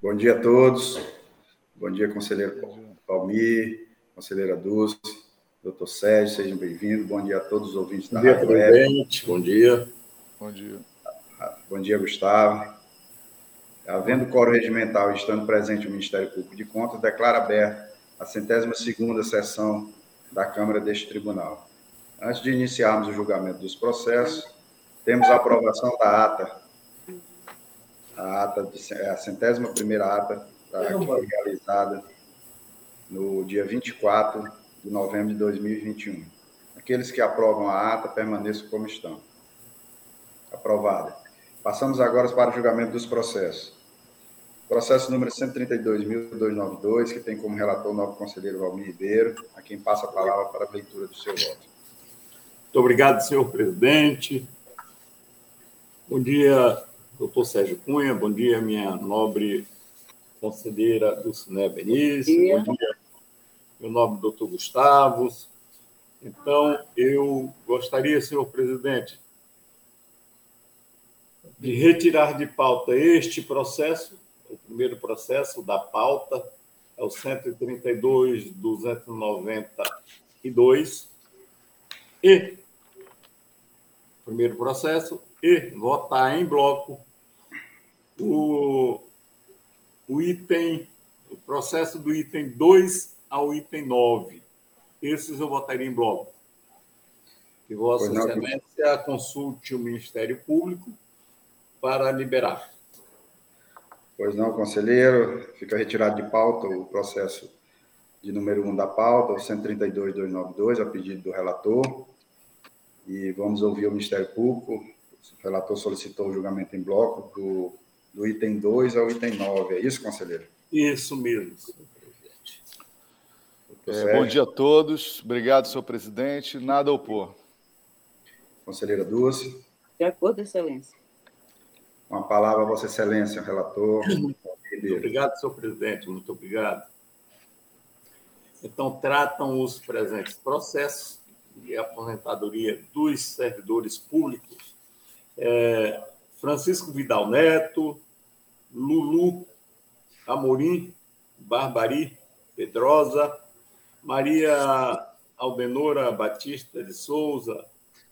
Bom dia a todos. Bom dia, conselheiro Palmir, conselheira Dulce, doutor Sérgio, sejam bem-vindos. Bom dia a todos os ouvintes da Rádio Web. Bom dia. Bom dia. Bom dia, Gustavo. Havendo coro regimental e estando presente o Ministério Público de Contas, declara aberta a centésima segunda sessão da Câmara deste Tribunal. Antes de iniciarmos o julgamento dos processos, temos a aprovação da ata, a ata, é a centésima primeira ata tá, que foi realizada no dia 24 de novembro de 2021. Aqueles que aprovam a ata permaneçam como estão. Aprovada. Passamos agora para o julgamento dos processos. Processo número 132.292, que tem como relator o novo conselheiro Valmir Ribeiro, a quem passa a palavra para a leitura do seu voto. Muito obrigado, senhor presidente. Bom dia, doutor Sérgio Cunha. Bom dia, minha nobre conselheira Dulcinea Benício. Bom dia, meu nome é doutor Gustavo. Então, eu gostaria, senhor presidente, de retirar de pauta este processo o primeiro processo da pauta é o 132 292 e primeiro processo e votar em bloco o, o item o processo do item 2 ao item 9. Esses eu votaria em bloco. Que Vossa Excelência consulte o Ministério Público para liberar. Pois não, conselheiro. Fica retirado de pauta o processo de número 1 um da pauta, o 132.292, a pedido do relator. E vamos ouvir o Ministério Público. O relator solicitou o julgamento em bloco do, do item 2 ao item 9. É isso, conselheiro? Isso mesmo, senhor presidente. É, bom dia a todos. Obrigado, senhor presidente. Nada a opor. Conselheira Dulce. De acordo, excelência. Com a palavra, Vossa Excelência, relator. Muito obrigado, senhor presidente, muito obrigado. Então, tratam os presentes processos de aposentadoria dos servidores públicos é, Francisco Vidal Neto, Lulu Amorim, Barbari Pedrosa, Maria Aldenora Batista de Souza,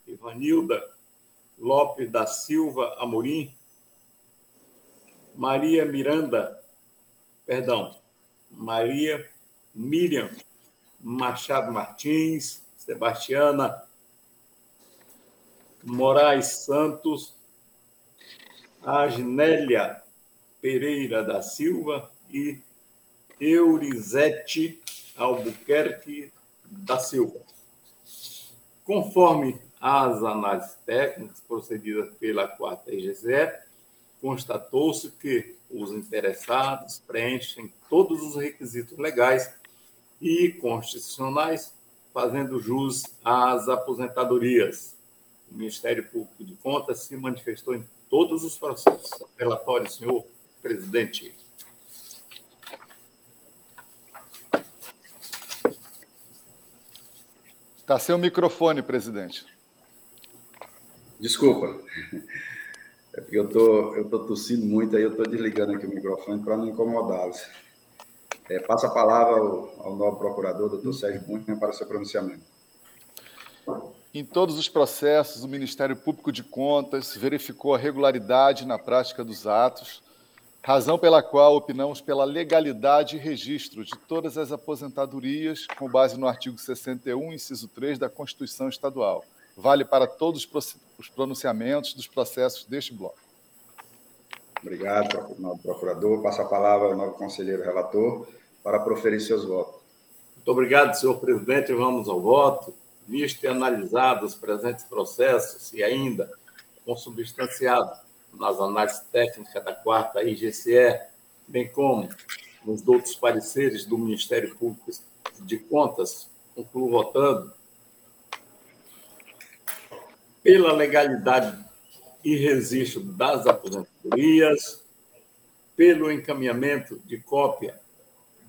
Ivanilda Lopes da Silva Amorim, Maria Miranda, perdão, Maria Miriam Machado Martins, Sebastiana Moraes Santos, Agnélia Pereira da Silva e Eurizete Albuquerque da Silva. Conforme as análises técnicas procedidas pela quarta IGCE, constatou-se que os interessados preenchem todos os requisitos legais e constitucionais, fazendo jus às aposentadorias. O Ministério Público de Contas se manifestou em todos os processos. Relatório, senhor presidente. Está sem o microfone, presidente. Desculpa. É porque eu tô, eu tô tossindo muito, aí eu estou desligando aqui o microfone para não incomodá-los. É, passa a palavra ao, ao novo procurador, doutor Sérgio Cunha, para o seu pronunciamento. Em todos os processos, o Ministério Público de Contas verificou a regularidade na prática dos atos, razão pela qual opinamos pela legalidade e registro de todas as aposentadorias, com base no artigo 61, inciso 3 da Constituição Estadual vale para todos os pronunciamentos dos processos deste bloco. Obrigado, novo procurador. Passa a palavra ao novo conselheiro relator para proferir seus votos. Muito obrigado, senhor presidente. Vamos ao voto. Visto e analisado os presentes processos e ainda consubstanciado nas análises técnicas da quarta IGCE, bem como nos outros pareceres do Ministério Público de Contas, concluo votando pela legalidade e registro das aposentadorias, pelo encaminhamento de cópia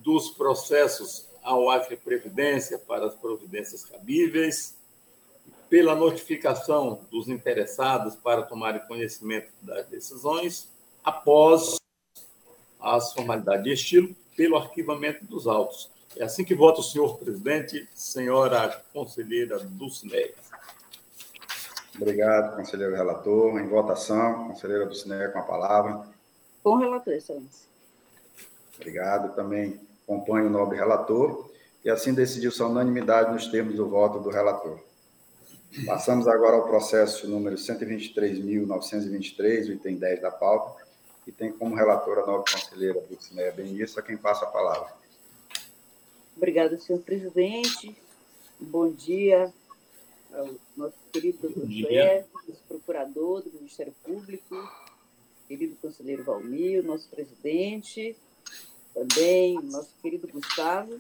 dos processos ao Acre Previdência para as providências cabíveis, pela notificação dos interessados para tomarem conhecimento das decisões, após às formalidades de estilo pelo arquivamento dos autos. É assim que vota o senhor presidente, senhora conselheira Dulcinea. Obrigado, conselheiro relator. Em votação, conselheira Dulcinea com a palavra. Com o relator, excelência. Obrigado. Também acompanho o nobre relator e assim decidiu-se a unanimidade nos termos do voto do relator. Passamos agora ao processo número 123.923, item 10 da pauta, e tem como relatora a nova conselheira Dulcineia Benissa, quem passa a palavra. Obrigada, senhor presidente. Bom dia ao nosso querido doutor nosso procurador do Ministério Público, querido conselheiro Valmir, nosso presidente, também nosso querido Gustavo.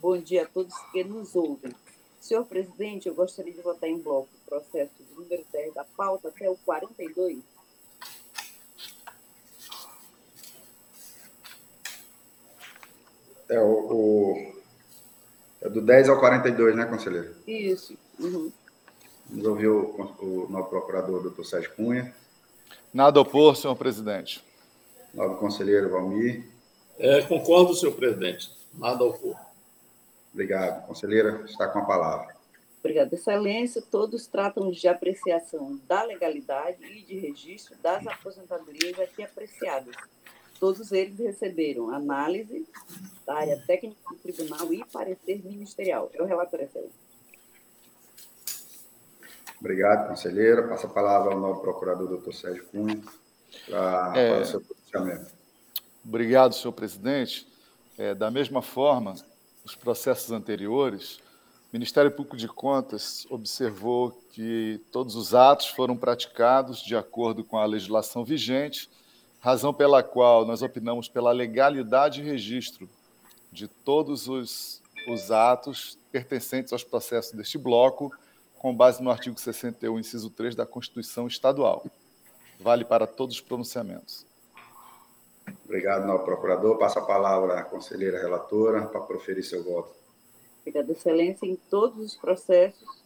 Bom dia a todos que nos ouvem. Senhor presidente, eu gostaria de votar em bloco o processo do número 10 da pauta até o 42. É o, o é do 10 ao 42, né, conselheiro? Isso. Uhum. Vamos ouvir o, o novo procurador, doutor Sérgio Cunha. Nada a opor, senhor presidente. Novo conselheiro Valmir. É, concordo, senhor presidente. Nada a opor. Obrigado. Conselheira, está com a palavra. Obrigada, Excelência. Todos tratam de apreciação da legalidade e de registro das aposentadorias aqui apreciadas. Todos eles receberam análise da área técnica do tribunal e parecer ministerial. É o relator, Excelência. Obrigado, conselheira. Passa a palavra ao novo procurador, doutor Sérgio Cunha, para, é... para o seu pronunciamento. Obrigado, senhor presidente. É, da mesma forma, os processos anteriores, o Ministério Público de Contas observou que todos os atos foram praticados de acordo com a legislação vigente, razão pela qual nós opinamos pela legalidade e registro de todos os, os atos pertencentes aos processos deste bloco, com base no artigo 61, inciso 3 da Constituição Estadual. Vale para todos os pronunciamentos. Obrigado, novo procurador. Passa a palavra à conselheira relatora para proferir seu voto. Obrigada, Excelência. Em todos os processos,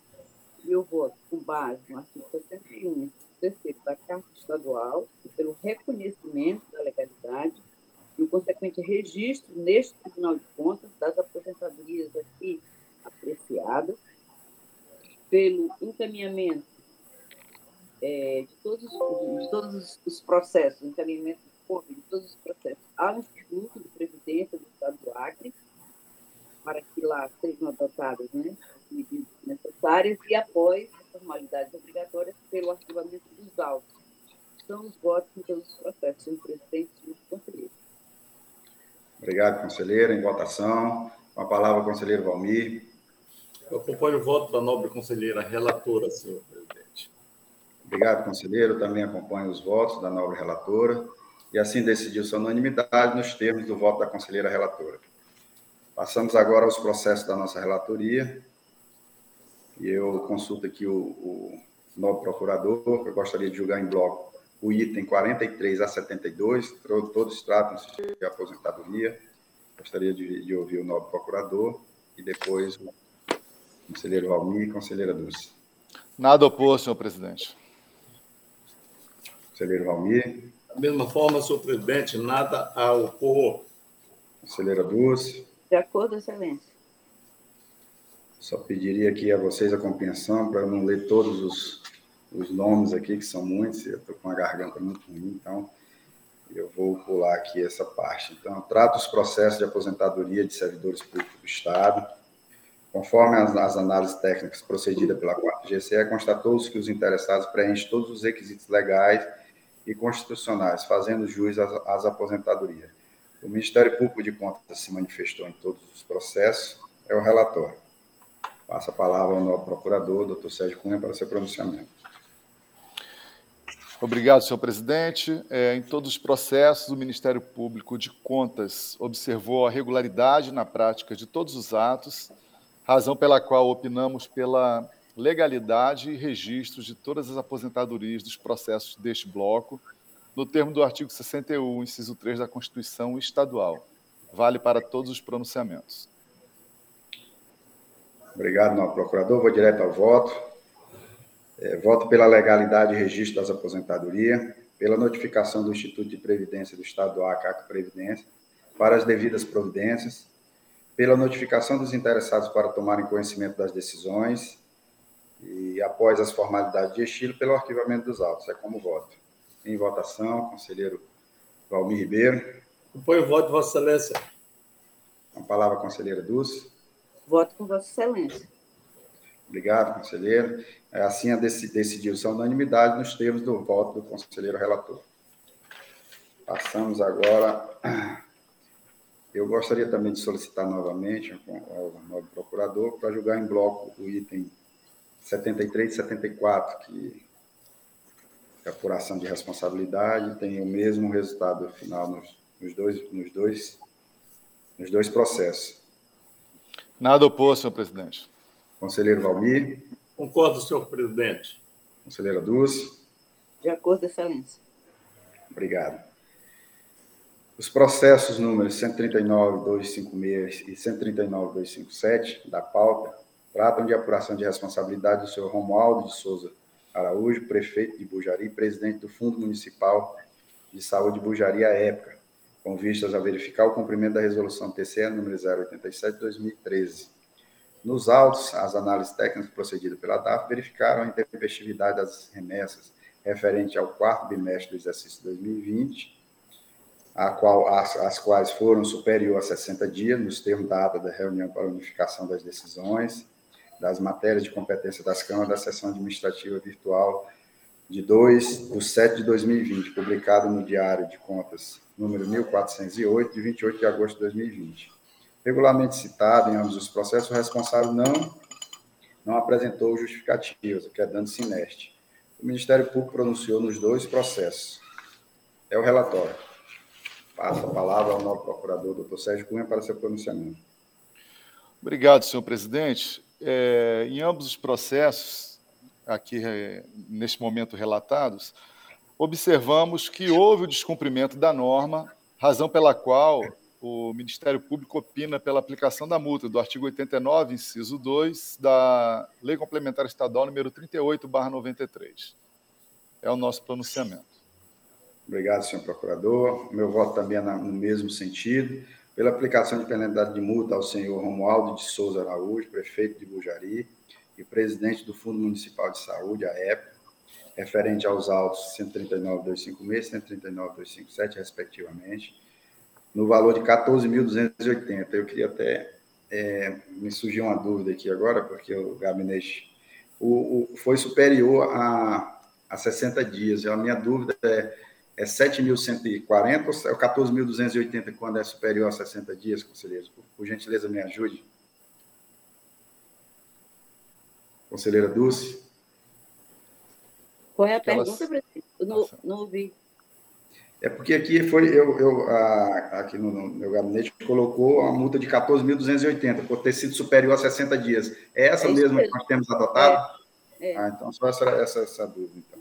eu voto com base no artigo 61, terceiro da Carta Estadual, e pelo reconhecimento da legalidade e o consequente registro neste Tribunal de Contas das aposentadorias aqui apreciadas, pelo encaminhamento é, de, todos, de todos os processos, encaminhamento de todos os processos ao Instituto de Previdência do Estado do Acre, para que lá sejam adotadas né, as medidas necessárias e após as formalidades obrigatórias pelo arquivamento dos autos. São os votos em todos os processos, senhor presidente e conselheiro. Obrigado, conselheira. Em votação, com a palavra, conselheiro Valmir. Eu acompanho o voto da nobre conselheira relatora, senhor presidente. Obrigado, conselheiro. Também acompanho os votos da nobre relatora e assim decidiu sua unanimidade nos termos do voto da conselheira relatora. Passamos agora aos processos da nossa relatoria. E eu consulto aqui o, o novo procurador, que eu gostaria de julgar em bloco o item 43 a 72, todos tratam-se de aposentadoria. Gostaria de, de, ouvir o novo procurador e depois o conselheiro Valmir e conselheira Dulce. Nada oposto, senhor presidente. Conselheiro Valmir. Da mesma forma, senhor presidente, nada a opor. Conselheira Dulce. De acordo, excelência. Só pediria aqui a vocês a compreensão para eu não ler todos os, os nomes aqui, que são muitos, eu estou com a garganta muito ruim, então eu vou pular aqui essa parte. Então, trata os processos de aposentadoria de servidores públicos do Estado. Conforme as, as análises técnicas procedidas pela 4 GCE, constatou-se que os interessados preenchem todos os requisitos legais e constitucionais, fazendo jus às, às aposentadorias. O Ministério Público de Contas se manifestou em todos os processos, é o relatório. Passa a palavra ao novo procurador, doutor Sérgio Cunha, para seu pronunciamento. Obrigado, senhor presidente. É, em todos os processos, o Ministério Público de Contas observou a regularidade na prática de todos os atos, razão pela qual opinamos pela legalidade e registros de todas as aposentadorias dos processos deste bloco, no termo do artigo 61, inciso 3 da Constituição Estadual. Vale para todos os pronunciamentos. Obrigado, novo procurador. Vou direto ao voto. É, voto pela legalidade e registro das aposentadorias. pela notificação do Instituto de Previdência do Estado do Acre, Previdência, para as devidas providências, pela notificação dos interessados para tomarem conhecimento das decisões e, após as formalidades de estilo, pelo arquivamento dos autos. É como voto. Em votação, conselheiro Valmir Ribeiro. Apoio o voto Vossa Excelência. Com a palavra, conselheira Dulce. Voto com Vossa Excelência. Obrigado, conselheiro. É, assim, a decidiu-se a unanimidade nos termos do voto do conselheiro relator. Passamos agora. Eu gostaria também de solicitar novamente ao novo procurador para julgar em bloco o item 73 e 74, que a apuração de responsabilidade tem o mesmo resultado final nos, nos, dois, nos, dois, nos dois processos. Nada oposto, senhor presidente. Conselheiro Valmir. Concordo, senhor presidente. Conselheira Dulce. De acordo, excelência. Obrigado. Os processos números 139.256 e 139.257 da pauta tratam de apuração de responsabilidade do senhor Romualdo de Souza Araújo, prefeito de Bujari, presidente do Fundo Municipal de Saúde de Bujari à época, com vistas a verificar o cumprimento da resolução TCE número 087/2013 nos autos, as análises técnicas procedidas pela DAF verificaram a intempestividade das remessas referente ao quarto bimestre do exercício 2020, a qual, as, as quais foram superior a 60 dias, nos termos da ata da reunião para unificação das decisões, das matérias de competência das câmaras da sessão administrativa virtual de 2 de 7 de 2020, publicado no Diário de Contas número 1408, de 28 de agosto de 2020 regularmente citado em ambos os processos, o responsável não, não apresentou justificativas, o que é dano sineste. O Ministério Público pronunciou nos dois processos. É o relatório. Passo a palavra ao novo procurador, doutor Sérgio Cunha, para seu pronunciamento. Obrigado, senhor presidente. É, em ambos os processos, aqui é, neste momento relatados, observamos que houve o descumprimento da norma, razão pela qual o Ministério Público opina pela aplicação da multa do artigo 89, inciso 2, da Lei Complementar Estadual número 38/93. É o nosso pronunciamento. Obrigado, senhor procurador. Meu voto também é no mesmo sentido. Pela aplicação de penalidade de multa ao senhor Romualdo de Souza Araújo, prefeito de Bujari e presidente do Fundo Municipal de Saúde, a época, referente aos autos 139.256 e 139.257, respectivamente, no valor de 14.280. Eu queria até é, me surgiu uma dúvida aqui agora, porque o gabinete o, o foi superior a, a 60 dias. A minha dúvida é, é 7.140 ou 14.280 quando é superior a 60 dias, conselheiros? Por, por gentileza, me ajude. Conselheira Dulce. Qual é a pergunta, presidente? Não, não ouvi. É porque aqui foi, eu, eu a, aqui no, no, meu gabinete colocou a multa de 14.280 por ter sido superior a 60 dias. É essa é mesma que nós temos adotado? É. É. Ah, então, só essa, essa, essa dúvida. Então,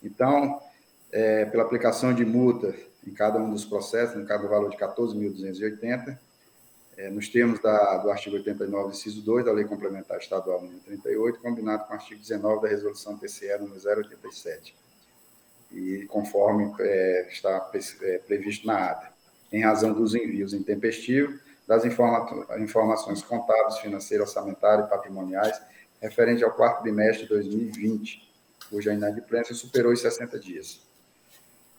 então é, pela aplicação de multa em cada um dos processos, no caso do valor de 14.280, é, nos termos da, do artigo 89, inciso 2 da Lei Complementar Estadual número 38, combinado com o artigo 19 da Resolução TCE número 087 e conforme é, está é, previsto na ata, em razão dos envios intempestivos das informa informações contábeis, financeiras, orçamentárias e patrimoniais referente ao quarto bimestre de 2020, cuja inadimplência superou os 60 dias.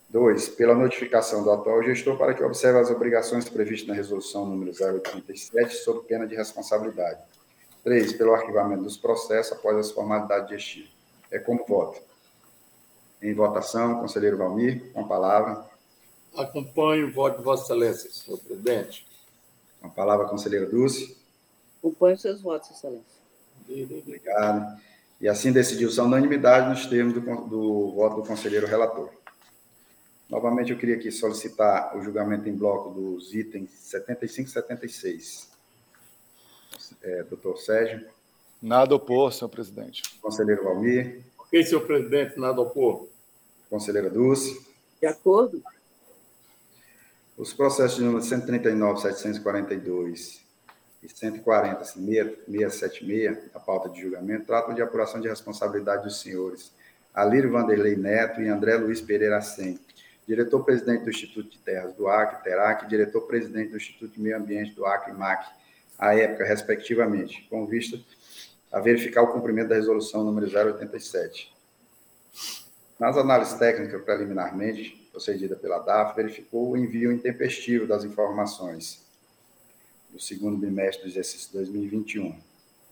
2. Pela notificação do atual gestor para que observe as obrigações previstas na resolução número 087, sob pena de responsabilidade. 3. Pelo arquivamento dos processos após as formalidades de estilo. É como voto. Em votação, conselheiro Valmir, com a palavra. Acompanho o voto de Vossa Excelência, senhor presidente. Com a palavra, conselheira Dulce. Acompanho seus votos, Excelência. Obrigado. E assim decidiu-se a unanimidade nos termos do, do voto do conselheiro relator. Novamente, eu queria aqui solicitar o julgamento em bloco dos itens 75 e 76. É, doutor Sérgio. Nada opor, senhor presidente. Conselheiro Valmir. Ok, senhor presidente, nada opor. Conselheira Dulce. De acordo. Os processos de número 139, 742 e 140, 676, a pauta de julgamento, tratam de apuração de responsabilidade dos senhores Alírio Vanderlei Neto e André Luiz Pereira Sen, diretor-presidente do Instituto de Terras do Acre, TERAC, diretor-presidente do Instituto de Meio Ambiente do Acre, MAC, à época, respectivamente, com vista a verificar o cumprimento da resolução número 087. Nas análises técnicas preliminarmente procedida pela DAF, verificou o envio intempestivo das informações do segundo bimestre do exercício 2021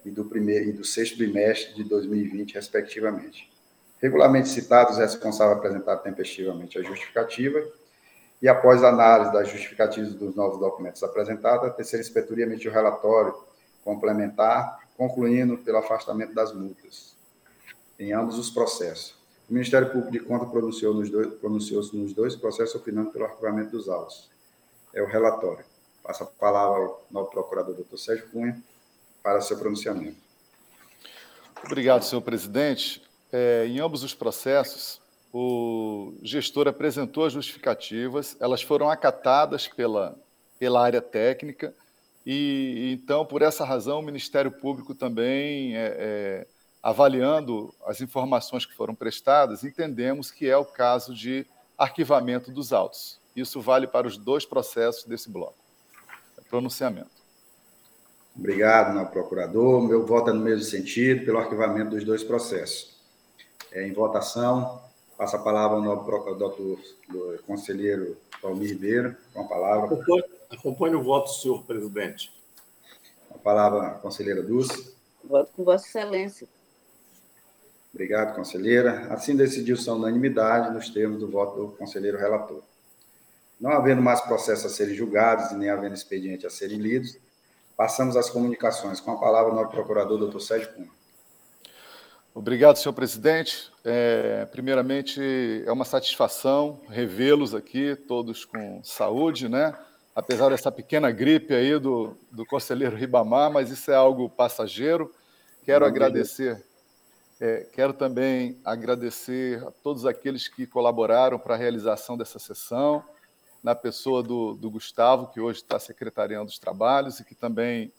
e do primeiro e do sexto bimestre de 2020, respectivamente. Regularmente citados, responsável apresentar tempestivamente a justificativa e, após análise das justificativas dos novos documentos apresentados, a terceira inspetoria emitiu relatório complementar, concluindo pelo afastamento das multas em ambos os processos. O Ministério Público de Conta pronunciou-se nos, dois, pronunciou nos dois processos, opinando pelo arquivamento dos autos. É o relatório. Passa a palavra ao novo procurador, doutor Sérgio Cunha, para seu pronunciamento. Obrigado, senhor presidente. É, em ambos os processos, o gestor apresentou as justificativas, elas foram acatadas pela, pela área técnica, e então, por essa razão, o Ministério Público também é, é avaliando as informações que foram prestadas, entendemos que é o caso de arquivamento dos autos. Isso vale para os dois processos desse bloco. Pronunciamento. Obrigado, meu procurador. Meu voto é no mesmo sentido, pelo arquivamento dos dois processos. É, em votação, passa a palavra ao doutor conselheiro Palmir Ribeiro, com a palavra. Acompanhe, acompanhe o voto, senhor presidente. A palavra, conselheira Dulce. Voto com Vossa Excelência. Obrigado, conselheira. Assim decidiu-se a unanimidade nos termos do voto do conselheiro relator. Não havendo mais processos a serem julgados e nem havendo expediente a serem lidos, passamos às comunicações. Com a palavra, o nosso procurador, doutor Sérgio Cunha. Obrigado, senhor presidente. É, primeiramente, é uma satisfação revê-los aqui, todos com saúde, né? Apesar dessa pequena gripe aí do, do conselheiro Ribamar, mas isso é algo passageiro. Quero agradecer é, quero também agradecer a todos aqueles que colaboraram para a realização dessa sessão, na pessoa do, do Gustavo, que hoje está secretariando os trabalhos, e que também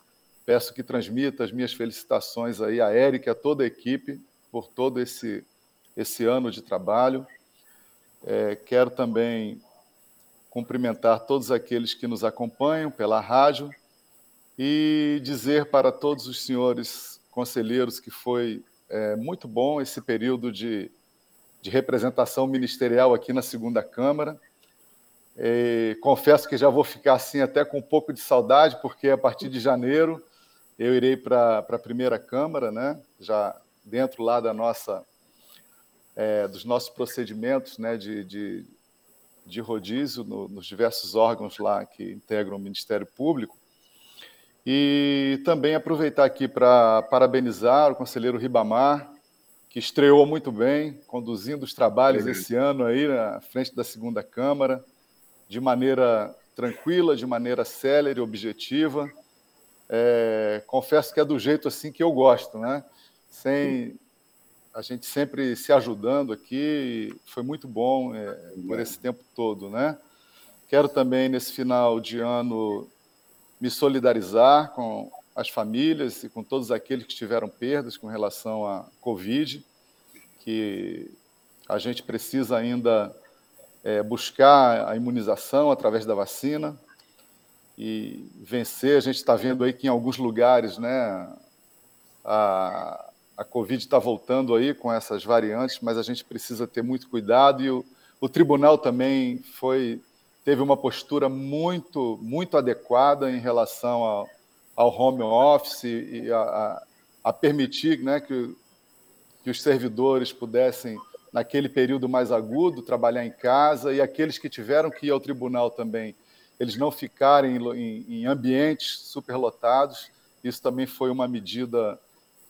peço que transmita as minhas felicitações aí a Érica e a toda a equipe por todo esse, esse ano de trabalho. É, quero também cumprimentar todos aqueles que nos acompanham pela rádio e dizer para todos os senhores conselheiros que foi é muito bom esse período de, de representação ministerial aqui na segunda Câmara. E confesso que já vou ficar assim até com um pouco de saudade, porque a partir de janeiro eu irei para a primeira Câmara, né? já dentro lá da nossa, é, dos nossos procedimentos né? de, de, de rodízio no, nos diversos órgãos lá que integram o Ministério Público. E também aproveitar aqui para parabenizar o conselheiro Ribamar, que estreou muito bem, conduzindo os trabalhos esse ano aí na frente da segunda Câmara, de maneira tranquila, de maneira célere, objetiva. É, confesso que é do jeito assim que eu gosto, né? Sem a gente sempre se ajudando aqui, foi muito bom é, por esse tempo todo, né? Quero também nesse final de ano me solidarizar com as famílias e com todos aqueles que tiveram perdas com relação à Covid, que a gente precisa ainda é, buscar a imunização através da vacina e vencer. A gente está vendo aí que em alguns lugares, né, a, a Covid está voltando aí com essas variantes, mas a gente precisa ter muito cuidado e o, o tribunal também foi teve uma postura muito, muito adequada em relação ao, ao home office e a, a, a permitir né, que, que os servidores pudessem, naquele período mais agudo, trabalhar em casa e aqueles que tiveram que ir ao tribunal também, eles não ficarem em, em ambientes superlotados. Isso também foi uma medida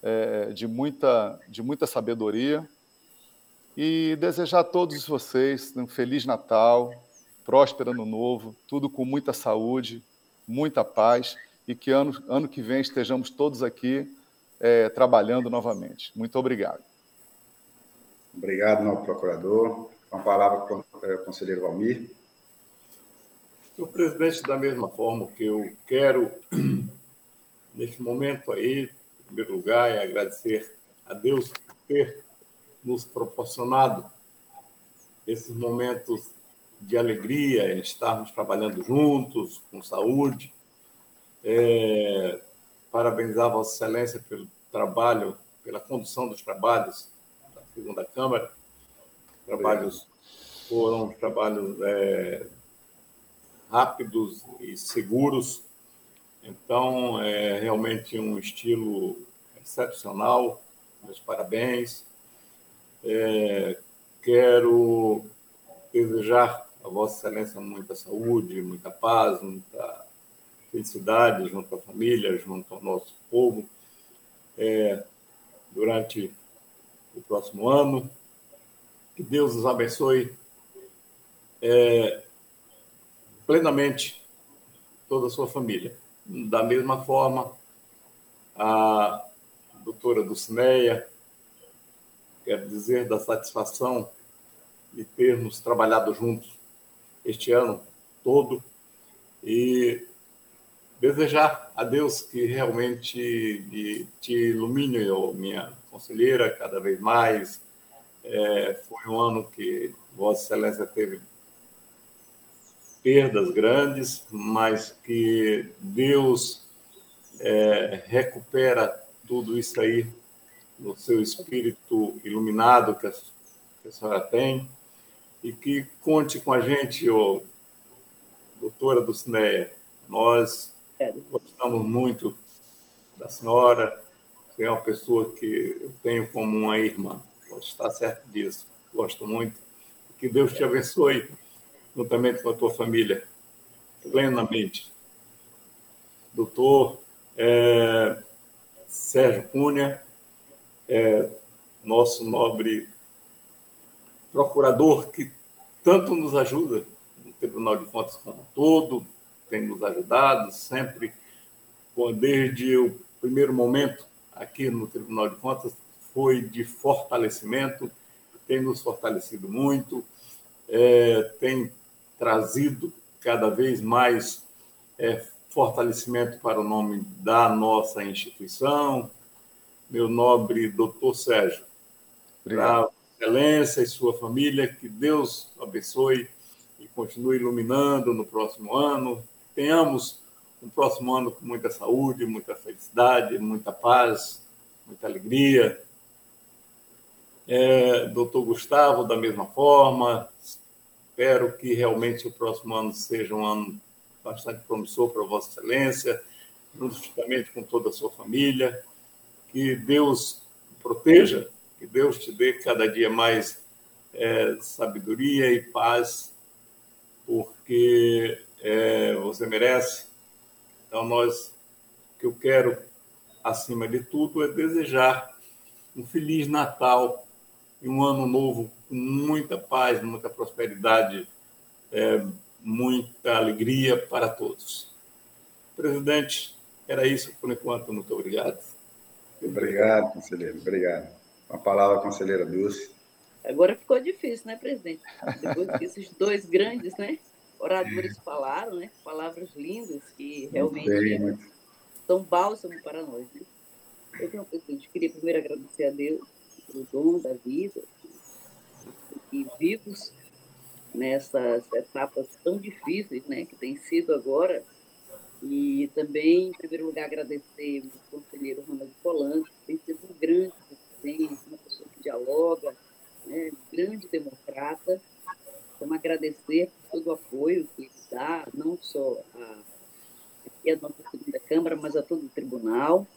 é, de, muita, de muita sabedoria. E desejar a todos vocês um Feliz Natal, próspero ano novo, tudo com muita saúde, muita paz e que ano, ano que vem estejamos todos aqui é, trabalhando novamente. Muito obrigado. Obrigado, novo procurador. Com a palavra, com o conselheiro Valmir. Senhor presidente, da mesma forma que eu quero, neste momento aí, primeiro lugar, é agradecer a Deus por ter nos proporcionado esses momentos de alegria em estarmos trabalhando juntos, com saúde. É, parabenizar Vossa Excelência pelo trabalho, pela condução dos trabalhos da segunda Câmara. Trabalhos foram trabalhos é, rápidos e seguros. Então, é realmente um estilo excepcional. Meus parabéns. É, quero desejar a Vossa Excelência muita saúde, muita paz, muita felicidade junto à família, junto ao nosso povo, é, durante o próximo ano. Que Deus os abençoe é, plenamente toda a sua família. Da mesma forma, a doutora Dulcineia, quero dizer da satisfação de termos trabalhado juntos este ano todo e desejar a Deus que realmente te ilumine, minha conselheira, cada vez mais. É, foi um ano que Vossa Excelência teve perdas grandes, mas que Deus é, recupera tudo isso aí no seu espírito iluminado que a, que a senhora tem. E que conte com a gente, ô, doutora Dulcineia. Nós gostamos muito da senhora, você é uma pessoa que eu tenho como uma irmã, pode estar certo disso, gosto muito. Que Deus te abençoe, juntamente com a tua família, plenamente. Doutor é, Sérgio Cunha, é, nosso nobre procurador que tanto nos ajuda, no Tribunal de Contas como um todo, tem nos ajudado sempre, desde o primeiro momento aqui no Tribunal de Contas, foi de fortalecimento, tem nos fortalecido muito, é, tem trazido cada vez mais é, fortalecimento para o nome da nossa instituição. Meu nobre doutor Sérgio, Obrigado. Excelência e sua família, que Deus abençoe e continue iluminando no próximo ano. Tenhamos um próximo ano com muita saúde, muita felicidade, muita paz, muita alegria. É, doutor Gustavo, da mesma forma, espero que realmente o próximo ano seja um ano bastante promissor para Vossa Excelência, juntamente com toda a sua família. Que Deus proteja que Deus te dê cada dia mais é, sabedoria e paz, porque é, você merece. Então, nós, o que eu quero, acima de tudo, é desejar um Feliz Natal e um ano novo com muita paz, muita prosperidade, é, muita alegria para todos. Presidente, era isso por enquanto. Muito obrigado. Obrigado, conselheiro. Obrigado. A palavra, conselheira Dulce. Agora ficou difícil, né, presidente? Depois que esses dois grandes né, oradores falaram, né, palavras lindas que realmente bem, são bálsamo para nós. Né? Então, presidente, queria primeiro agradecer a Deus pelo dom da vida e vivos nessas etapas tão difíceis né, que tem sido agora. E também, em primeiro lugar, agradecer o conselheiro Ronaldo Polanco, que tem sido um grande uma pessoa que dialoga, né, grande democrata. Então, agradecer por todo o apoio que ele dá, não só a, aqui a nossa segunda Câmara, mas a todo o tribunal.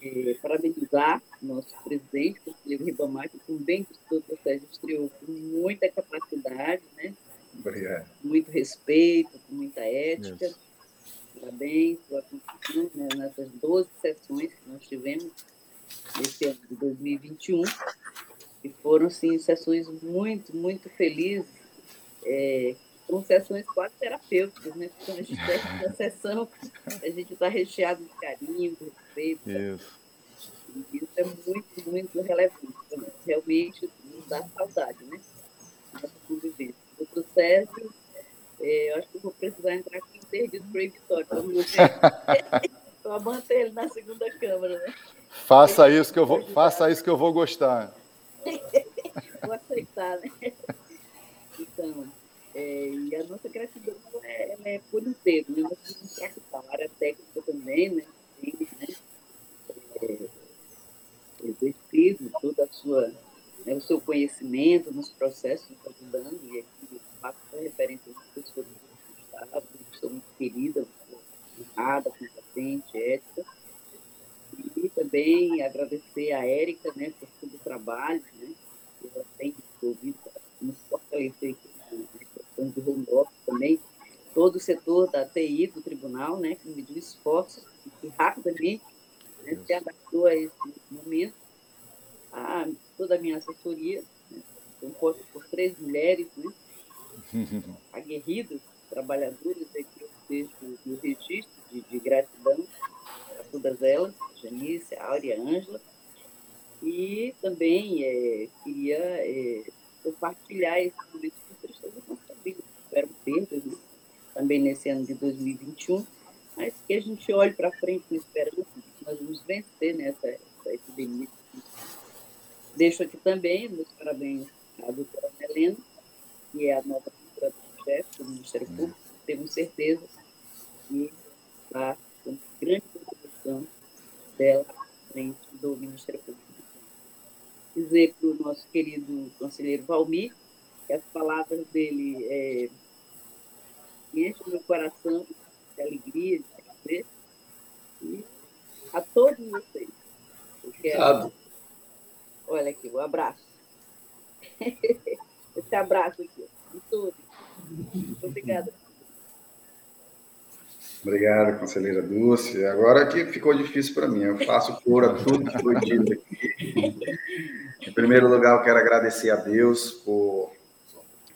E, parabenizar nosso presidente, o conselheiro Ribamar, que também o Sérgio estreou com muita capacidade, né? Obrigado. muito respeito, com muita ética. Parabéns pela construção né, nessas 12 sessões que nós tivemos esse ano de 2021. E foram, sim, sessões muito, muito felizes. É, são sessões quase terapêuticas, né? Quando a gente está na sessão, a gente está recheado de carinho, de respeito. Isso. E isso é muito, muito relevante. Realmente nos dá saudade, né? Nossa convivência. Doutor Sérgio, é, eu acho que eu vou precisar entrar aqui serviço proibitório para manter, para manter ele na segunda Câmara, né? Faça isso que eu vou, faça isso que eu vou gostar. tá, né? Então, é, e a nossa gratidão é, é por inteiro, né? Nós temos praticar a área técnica também, né? Tem, né? É, exercido toda sua, né, o seu conhecimento nos processos que está ajudando, e aqui, a referência das pessoas do Estado, sou muito querida, honrada, competente, ética. E também agradecer a Érica, né, por todo o trabalho, né, que ela tem para nos fortalecer aqui de home office também, todo o setor da TI do tribunal, né, que mediu esforços e rapidamente né, se adaptou a esse momento. A, toda a minha assessoria, né, composta por três mulheres, né, aguerridas, trabalhadoras, aqui eu deixo o registro de, de gratidão a todas elas, Janice, Áurea, Ângela, e também é, queria é, compartilhar esse momento de tristeza com tiveram perdas né? também nesse ano de 2021, mas que a gente olhe para frente com esperança que nós vamos vencer nessa essa epidemia. Deixo aqui também meus parabéns à doutora Helena, que é a nova chefe do Ministério Público. Tenho certeza que está com grande contribuição dela à frente do Ministério Público. Dizer para o nosso querido conselheiro Valmir que as palavras dele é, enche o meu coração de alegria, de prazer. E a todos vocês. Eu quero... Olha aqui, o um abraço. Esse abraço aqui, de todos. Muito obrigada. Obrigado, conselheira Dulce. Agora que ficou difícil para mim, eu faço cor a tudo que foi dito aqui. Em primeiro lugar, eu quero agradecer a Deus por,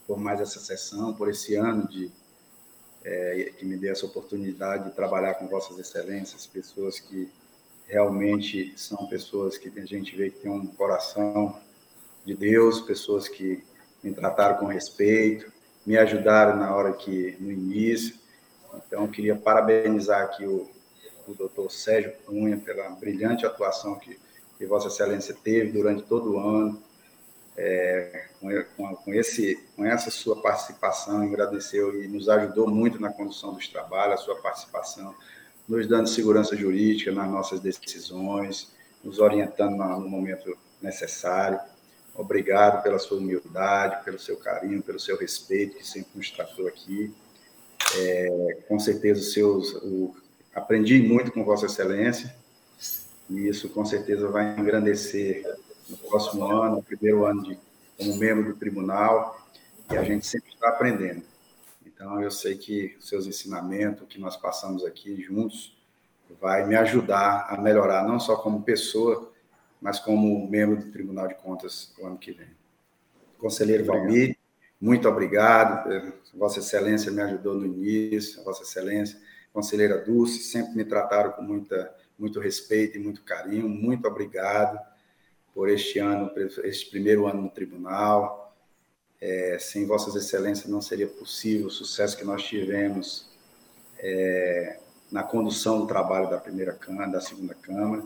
por mais essa sessão, por esse ano de é, que me dê essa oportunidade de trabalhar com vossas excelências, pessoas que realmente são pessoas que a gente vê que tem um coração de Deus, pessoas que me trataram com respeito, me ajudaram na hora que no início. Então, queria parabenizar aqui o, o doutor Sérgio Cunha pela brilhante atuação que, que Vossa Excelência teve durante todo o ano é, com, com, esse, com essa sua participação, agradeceu e nos ajudou muito na condução dos trabalhos, a sua participação, nos dando segurança jurídica nas nossas decisões, nos orientando no momento necessário. Obrigado pela sua humildade, pelo seu carinho, pelo seu respeito que sempre nos tratou aqui. É, com certeza, seus, o, aprendi muito com Vossa Excelência e isso com certeza vai engrandecer no próximo ano, no primeiro ano de, como membro do tribunal, e a gente sempre está aprendendo. Então, eu sei que seus ensinamentos, o que nós passamos aqui juntos, vai me ajudar a melhorar, não só como pessoa, mas como membro do Tribunal de Contas o ano que vem. Conselheiro Valmir, muito obrigado. Vossa Excelência me ajudou no início, Vossa Excelência, conselheira Dulce, sempre me trataram com muita, muito respeito e muito carinho. Muito obrigado por este ano, este primeiro ano no tribunal. É, sem Vossas Excelências não seria possível o sucesso que nós tivemos é, na condução do trabalho da primeira Câmara, da segunda Câmara.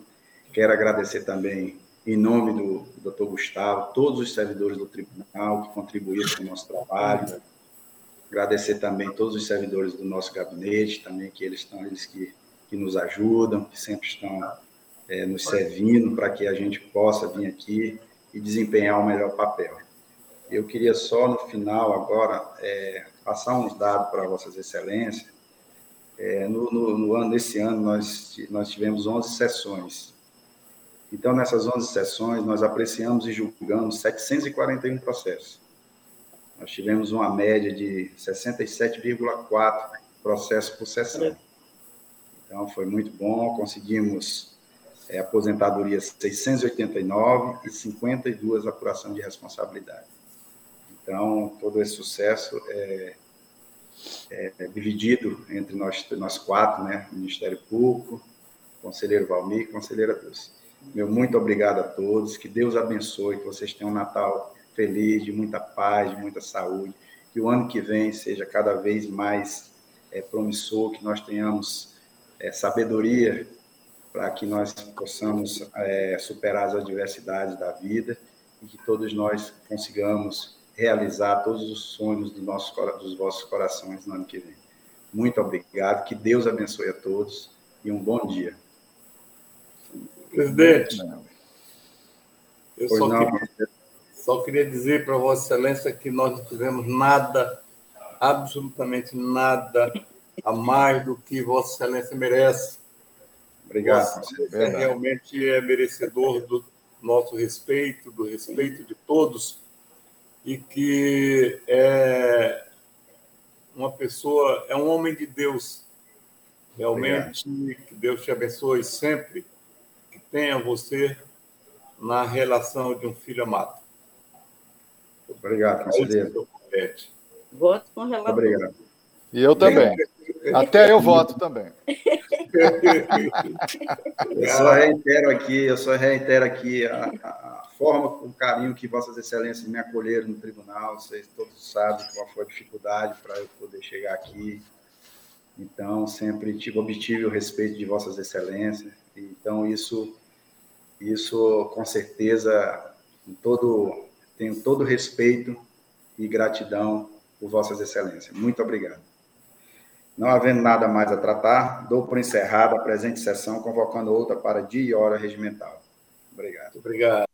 Quero agradecer também, em nome do, do Dr. Gustavo, todos os servidores do tribunal que contribuíram com o nosso trabalho. Agradecer também todos os servidores do nosso gabinete, também que eles estão, eles que, que nos ajudam, que sempre estão é, nos servindo para que a gente possa vir aqui e desempenhar o melhor papel. Eu queria só, no final, agora, é, passar uns dados para Vossas Excelências. É, no, no, no, ano desse ano, nós, nós tivemos 11 sessões. Então, nessas 11 sessões, nós apreciamos e julgamos 741 processos. Nós tivemos uma média de 67,4 processos por sessão. Então, foi muito bom, conseguimos é, aposentadoria 689 e 52 apuração de responsabilidade. Então, todo esse sucesso é, é, é dividido entre nós, nós quatro, né? Ministério Público, conselheiro Valmir e conselheira Dulce. Meu muito obrigado a todos, que Deus abençoe, que vocês tenham um Natal feliz, de muita paz, de muita saúde, que o ano que vem seja cada vez mais é, promissor, que nós tenhamos é, sabedoria para que nós possamos é, superar as adversidades da vida e que todos nós consigamos realizar todos os sonhos do nosso, dos vossos corações no ano que vem. Muito obrigado, que Deus abençoe a todos e um bom dia. Presidente, eu só queria, só queria dizer para Vossa Excelência que nós não fizemos nada, absolutamente nada, a mais do que Vossa Excelência merece. Obrigado. Vossa Excelência realmente é merecedor do nosso respeito, do respeito de todos, e que é uma pessoa, é um homem de Deus. Realmente, Obrigado. que Deus te abençoe sempre, que tenha você na relação de um filho amado. Obrigado, conselheiro. Voto com relação. Obrigado. E eu também. Até eu voto também. eu só reitero aqui, eu só reitero aqui a, a, forma, o carinho que Vossas Excelências me acolheram no tribunal. Vocês todos sabem qual foi a dificuldade para eu poder chegar aqui. Então, sempre tive, obtive o respeito de Vossas Excelências. Então, isso, isso com certeza, todo, tenho todo respeito e gratidão por Vossas Excelências. Muito obrigado. Não havendo nada mais a tratar, dou por encerrada a presente sessão, convocando outra para dia e hora regimental. Obrigado. Obrigado.